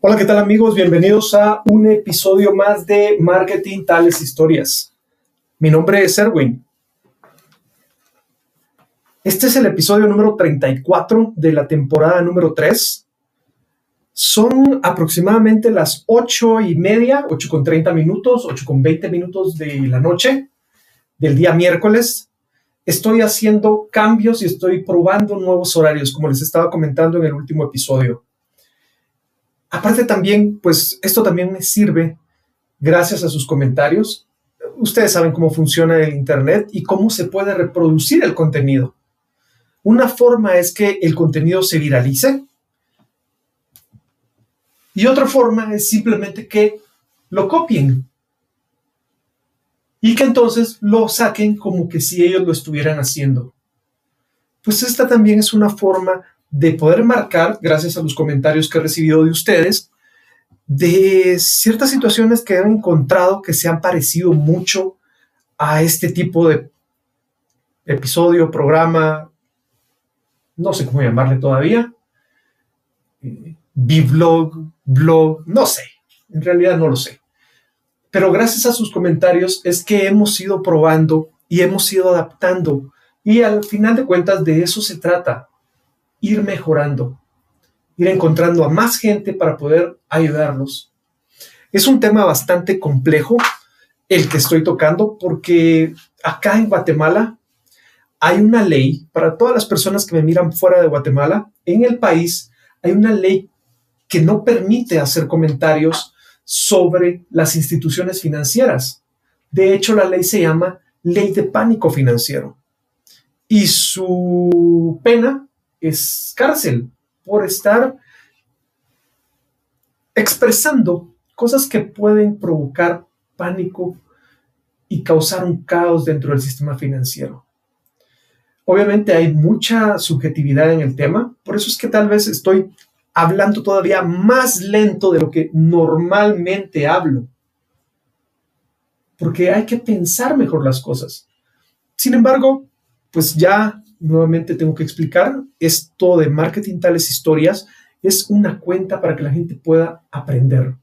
Hola, ¿qué tal amigos? Bienvenidos a un episodio más de Marketing Tales Historias. Mi nombre es Erwin. Este es el episodio número 34 de la temporada número 3. Son aproximadamente las 8 y media, 8 con 30 minutos, 8 con 20 minutos de la noche del día miércoles. Estoy haciendo cambios y estoy probando nuevos horarios, como les estaba comentando en el último episodio. Aparte también, pues esto también me sirve gracias a sus comentarios. Ustedes saben cómo funciona el Internet y cómo se puede reproducir el contenido. Una forma es que el contenido se viralice y otra forma es simplemente que lo copien y que entonces lo saquen como que si ellos lo estuvieran haciendo. Pues esta también es una forma de poder marcar, gracias a los comentarios que he recibido de ustedes, de ciertas situaciones que han encontrado que se han parecido mucho a este tipo de episodio, programa, no sé cómo llamarle todavía, eh, blog blog, no sé, en realidad no lo sé. Pero gracias a sus comentarios es que hemos ido probando y hemos ido adaptando y al final de cuentas de eso se trata, ir mejorando, ir encontrando a más gente para poder ayudarlos. Es un tema bastante complejo el que estoy tocando porque acá en Guatemala hay una ley para todas las personas que me miran fuera de Guatemala. En el país hay una ley que no permite hacer comentarios sobre las instituciones financieras. De hecho, la ley se llama Ley de Pánico Financiero. Y su pena es cárcel por estar expresando cosas que pueden provocar pánico y causar un caos dentro del sistema financiero. Obviamente hay mucha subjetividad en el tema, por eso es que tal vez estoy hablando todavía más lento de lo que normalmente hablo, porque hay que pensar mejor las cosas. Sin embargo, pues ya nuevamente tengo que explicar, esto de marketing tales historias es una cuenta para que la gente pueda aprender,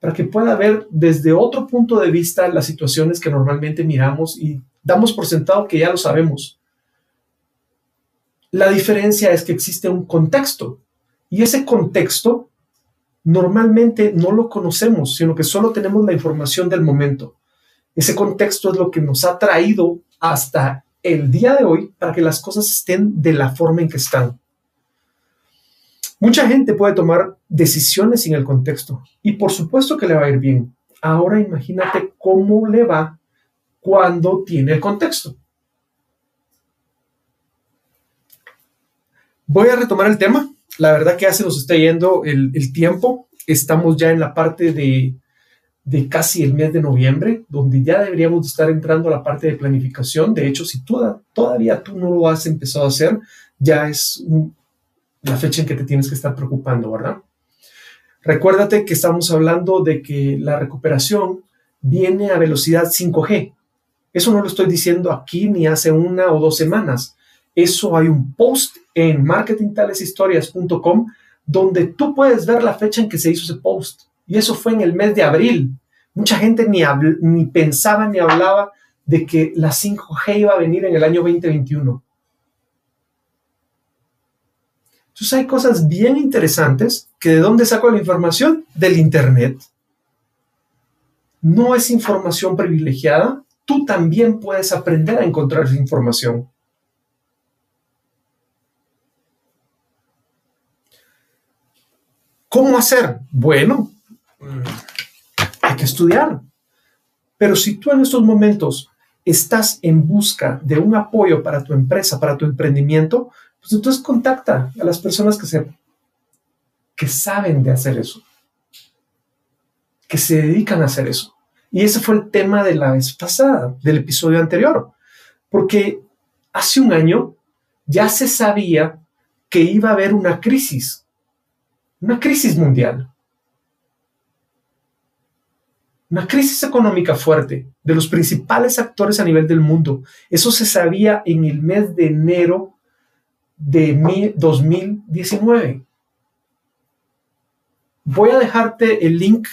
para que pueda ver desde otro punto de vista las situaciones que normalmente miramos y damos por sentado que ya lo sabemos. La diferencia es que existe un contexto y ese contexto normalmente no lo conocemos, sino que solo tenemos la información del momento. Ese contexto es lo que nos ha traído hasta el día de hoy para que las cosas estén de la forma en que están. Mucha gente puede tomar decisiones sin el contexto y por supuesto que le va a ir bien. Ahora imagínate cómo le va cuando tiene el contexto. Voy a retomar el tema. La verdad que ya se nos está yendo el, el tiempo. Estamos ya en la parte de de casi el mes de noviembre, donde ya deberíamos estar entrando a la parte de planificación. De hecho, si todavía tú no lo has empezado a hacer, ya es la fecha en que te tienes que estar preocupando, ¿verdad? Recuérdate que estamos hablando de que la recuperación viene a velocidad 5G. Eso no lo estoy diciendo aquí ni hace una o dos semanas. Eso hay un post en marketingtaleshistorias.com donde tú puedes ver la fecha en que se hizo ese post y eso fue en el mes de abril. Mucha gente ni, pensaba ni hablaba de que la 5G iba a venir en el año 2021. Entonces hay cosas bien interesantes que de dónde saco la información? Del Internet. No es información privilegiada, tú también puedes aprender a encontrar esa información. ¿Cómo hacer? Bueno, hay que estudiar. Pero si tú en estos momentos estás en busca de un apoyo para tu empresa, para tu emprendimiento, pues entonces contacta a las personas que, se, que saben de hacer eso, que se dedican a hacer eso. Y ese fue el tema de la vez pasada, del episodio anterior, porque hace un año ya se sabía que iba a haber una crisis, una crisis mundial una crisis económica fuerte de los principales actores a nivel del mundo. Eso se sabía en el mes de enero de 2019. voy a dejarte el link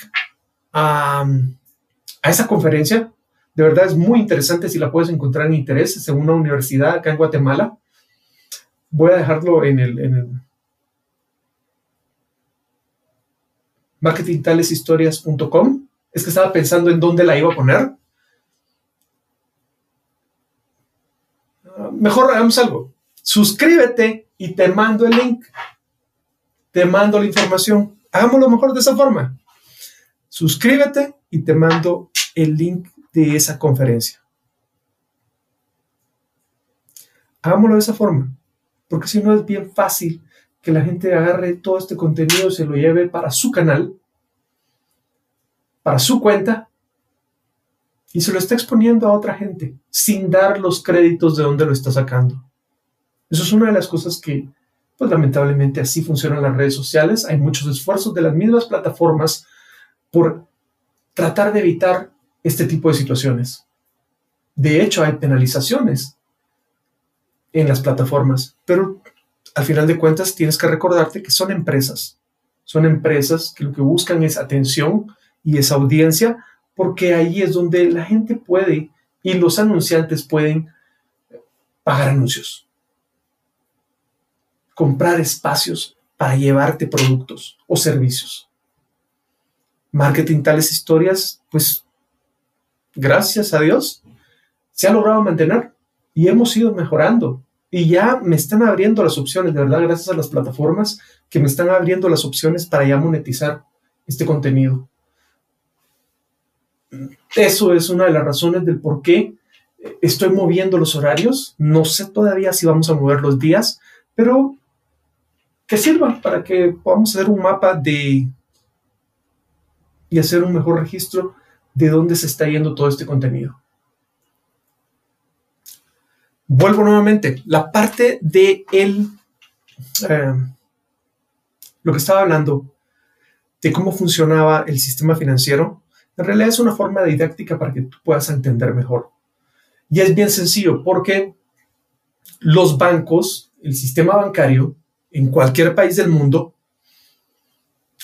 a, esa conferencia. De verdad es muy interesante si la puedes encontrar en interés en una universidad acá en Guatemala. Voy a dejarlo en el, en el marketingtaleshistorias.com. Es que estaba pensando en dónde la iba a poner. Mejor hagamos algo. Suscríbete y te mando el link. Te mando la información. Hagámoslo mejor de esa forma. Suscríbete y te mando el link de esa conferencia. Hagámoslo de esa forma, porque si no es bien fácil que la gente agarre todo este contenido y se lo lleve para su canal, para su cuenta, y se lo está exponiendo a otra gente sin dar los créditos de dónde lo está sacando. Eso es una de las cosas que, pues lamentablemente así funcionan las redes sociales. Hay muchos esfuerzos de las mismas plataformas por tratar de evitar este tipo de situaciones. De hecho, hay penalizaciones en las plataformas, pero al final de cuentas tienes que recordarte que son empresas. Son empresas que lo que buscan es atención y es audiencia, porque ahí es donde la gente puede y los anunciantes pueden pagar anuncios, comprar espacios para llevarte productos o servicios. Marketing tales historias, pues gracias a Dios, se ha logrado mantener y hemos ido mejorando. Y ya me están abriendo las opciones, de verdad, gracias a las plataformas que me están abriendo las opciones para ya monetizar este contenido. Eso es una de las razones del por qué estoy moviendo los horarios. No sé todavía si vamos a mover los días, pero que sirva para que podamos hacer un mapa de y hacer un mejor registro de dónde se está yendo todo este contenido. Vuelvo nuevamente, la parte de el, eh, lo que estaba hablando de cómo funcionaba el sistema financiero, en realidad es una forma didáctica para que tú puedas entender mejor. Y es bien sencillo porque los bancos, el sistema bancario en cualquier país del mundo,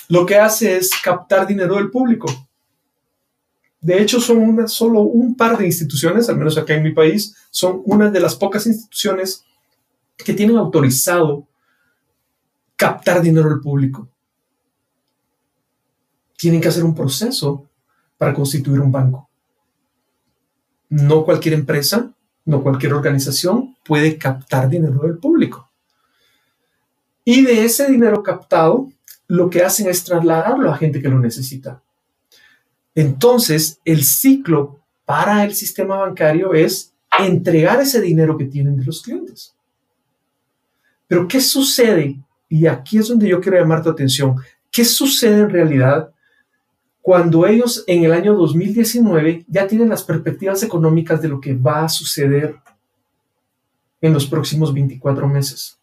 lo que hace es captar dinero del público. De hecho, son una, solo un par de instituciones, al menos acá en mi país, son una de las pocas instituciones que tienen autorizado captar dinero del público. Tienen que hacer un proceso para constituir un banco. No cualquier empresa, no cualquier organización puede captar dinero del público. Y de ese dinero captado, lo que hacen es trasladarlo a gente que lo necesita. Entonces, el ciclo para el sistema bancario es entregar ese dinero que tienen de los clientes. Pero ¿qué sucede? Y aquí es donde yo quiero llamar tu atención. ¿Qué sucede en realidad cuando ellos en el año 2019 ya tienen las perspectivas económicas de lo que va a suceder en los próximos 24 meses?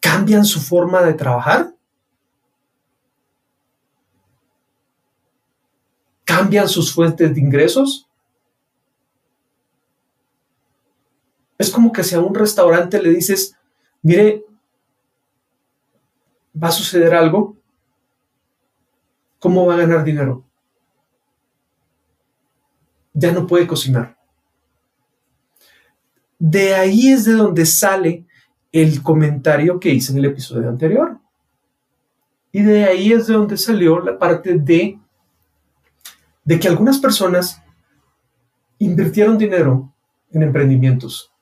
cambian su forma de trabajar? ¿Cambian sus fuentes de ingresos? Es como que si a un restaurante le dices, mire, va a suceder algo, ¿cómo va a ganar dinero? Ya no puede cocinar. De ahí es de donde sale el comentario que hice en el episodio anterior. Y de ahí es de donde salió la parte de, de que algunas personas invirtieron dinero en emprendimientos,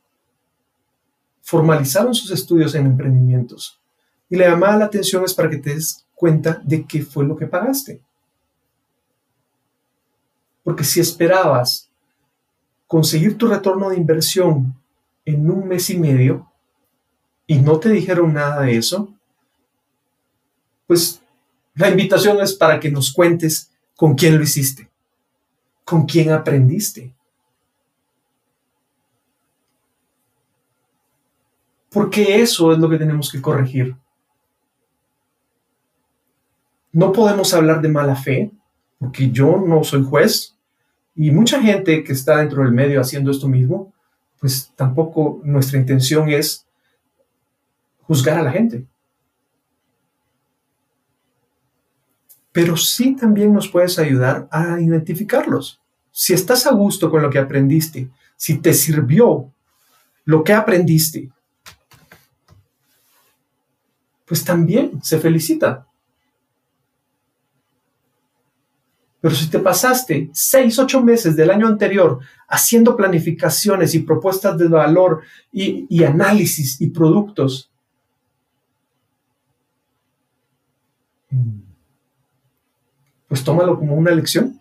formalizaron sus estudios en emprendimientos. Y la llamada la atención es para que te des cuenta de qué fue lo que pagaste. Porque si esperabas conseguir tu retorno de inversión en un mes y medio, y no te dijeron nada de eso, pues la invitación es para que nos cuentes con quién lo hiciste, con quién aprendiste. Porque eso es lo que tenemos que corregir. No podemos hablar de mala fe, porque yo no soy juez y mucha gente que está dentro del medio haciendo esto mismo pues tampoco nuestra intención es juzgar a la gente. Pero sí también nos puedes ayudar a identificarlos. Si estás a gusto con lo que aprendiste, si te sirvió lo que aprendiste, pues también se felicita. Pero si te pasaste seis, ocho meses del año anterior haciendo planificaciones y propuestas de valor y, análisis y productos, pues tómalo como una lección.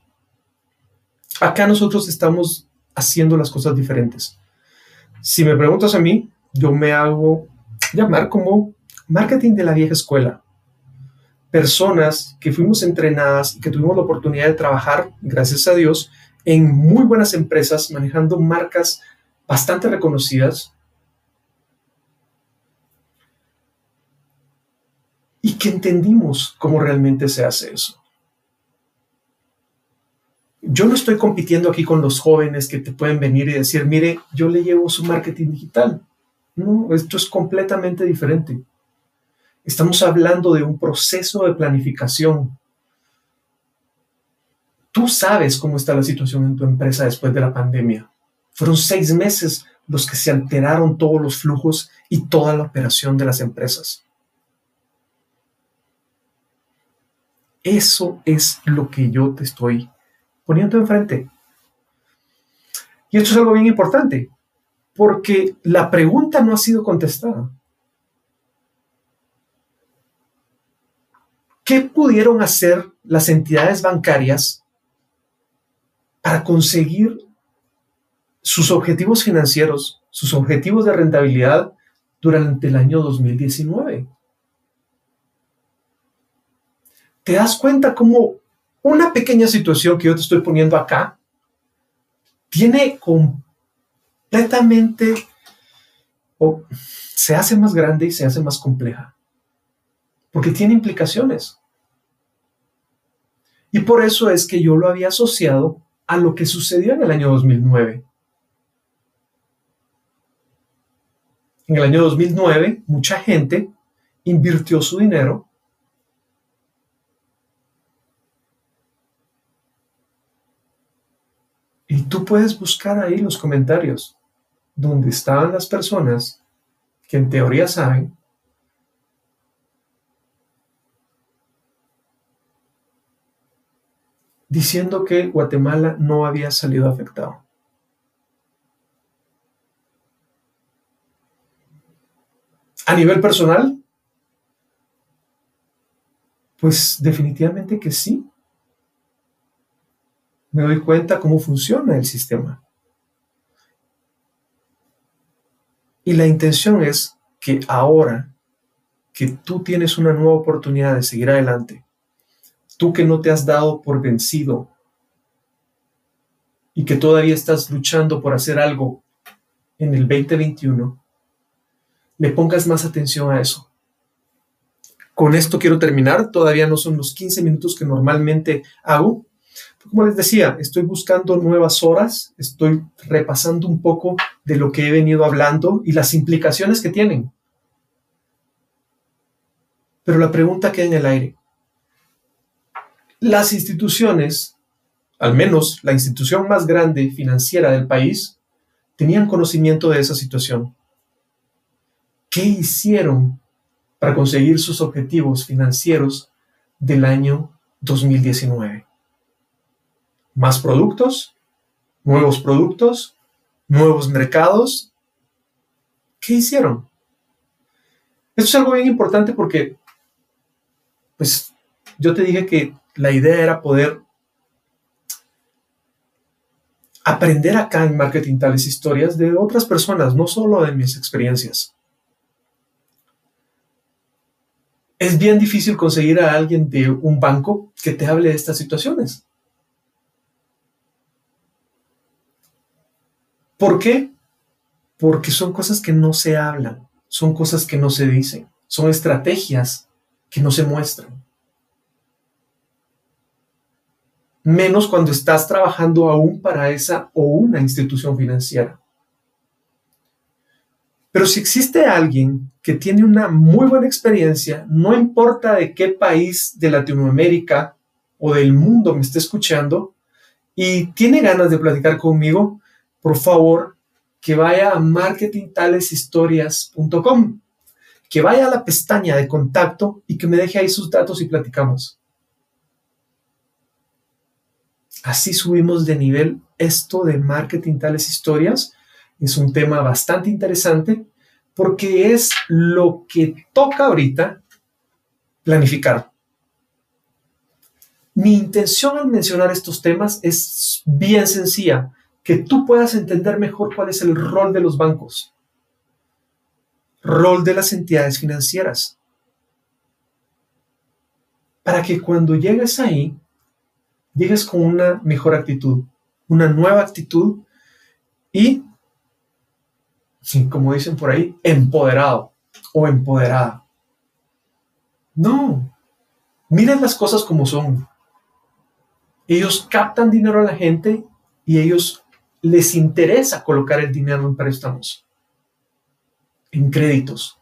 Acá nosotros estamos haciendo las cosas diferentes. Si me preguntas a mí, yo me hago llamar como marketing de la vieja escuela. Personas que fuimos entrenadas y que tuvimos la oportunidad de trabajar, gracias a Dios, en muy buenas empresas, manejando marcas bastante reconocidas. Y que entendimos cómo realmente se hace eso. Yo no estoy compitiendo aquí con los jóvenes que te pueden venir y decir, mire, yo le llevo su marketing digital. No, esto es completamente diferente. Estamos hablando de un proceso de planificación. Tú sabes cómo está la situación en tu empresa después de la pandemia. Fueron seis meses los que se alteraron todos los flujos y toda la operación de las empresas. Eso es lo que yo te estoy poniendo enfrente. Y esto es algo bien importante, porque la pregunta no ha sido contestada. ¿Qué pudieron hacer las entidades bancarias para conseguir sus objetivos financieros, sus objetivos de rentabilidad durante el año 2019? ¿Te das cuenta cómo una pequeña situación que yo te estoy poniendo acá tiene completamente o se hace más grande y se hace más compleja? Porque tiene implicaciones. Y por eso es que yo lo había asociado a lo que sucedió en el año 2009. En el año 2009, mucha gente invirtió su dinero Y tú puedes buscar ahí los comentarios donde estaban las personas que en teoría saben diciendo que Guatemala no había salido afectado. A nivel personal, pues definitivamente que sí. Me doy cuenta cómo funciona el sistema. Y la intención es que ahora que tú tienes una nueva oportunidad de seguir adelante, tú que no te has dado por vencido y que todavía estás luchando por hacer algo en el 2021, le pongas más atención a eso. Con esto quiero terminar, todavía no son los 15 minutos que normalmente hago. Como les decía, estoy buscando nuevas horas, estoy repasando un poco de lo que he venido hablando y las implicaciones que tienen. Pero la pregunta queda en el aire las instituciones, al menos la institución más grande financiera del país, tenían conocimiento de esa situación. ¿Qué hicieron para conseguir sus objetivos financieros del año 2019? ¿Más productos? ¿Nuevos productos? ¿Nuevos mercados? ¿Qué hicieron? Esto es algo bien importante porque, pues, yo te dije que la idea era poder aprender acá en marketing tales historias de otras personas, no solo de mis experiencias. Es bien difícil conseguir a alguien de un banco que te hable de estas situaciones. ¿Por qué? Porque son cosas que no se hablan, son cosas que no se dicen, son estrategias que no se muestran. Menos cuando estás trabajando aún para esa o una institución financiera. Pero si existe alguien que tiene una muy buena experiencia, no importa de qué país de Latinoamérica o del mundo me esté escuchando y tiene ganas de platicar conmigo, por favor, que vaya a marketingtaleshistorias.com, que vaya a la pestaña de contacto y que me deje ahí sus datos y platicamos. Así subimos de nivel esto de marketing tales historias. Es un tema bastante interesante porque es lo que toca ahorita planificar. Mi intención al mencionar estos temas es bien sencilla, que tú puedas entender mejor cuál es el rol de los bancos, rol de las entidades financieras, para que cuando llegues ahí llegues con una mejor actitud, una nueva actitud y, como dicen por ahí, empoderado o empoderada. No, miren las cosas como son. Ellos captan dinero a la gente y ellos les interesa colocar el dinero en préstamos, en créditos.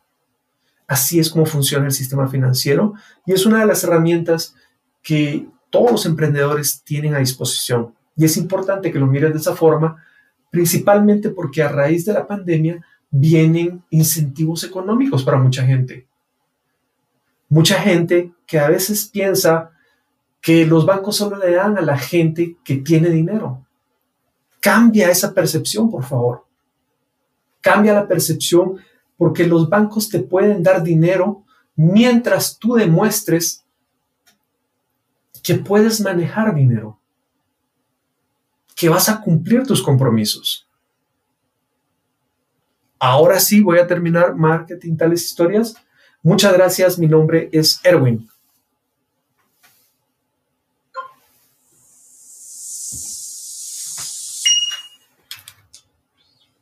Así es como funciona el sistema financiero y es una de las herramientas que todos los emprendedores tienen a disposición. Y es importante que lo miren de esa forma, principalmente porque a raíz de la pandemia vienen incentivos económicos para mucha gente. Mucha gente que a veces piensa que los bancos solo le dan a la gente que tiene dinero. Cambia esa percepción, por favor. Cambia la percepción porque los bancos te pueden dar dinero mientras tú demuestres que puedes manejar dinero, que vas a cumplir tus compromisos. Ahora sí voy a terminar marketing tales historias. Muchas gracias, mi nombre es Erwin.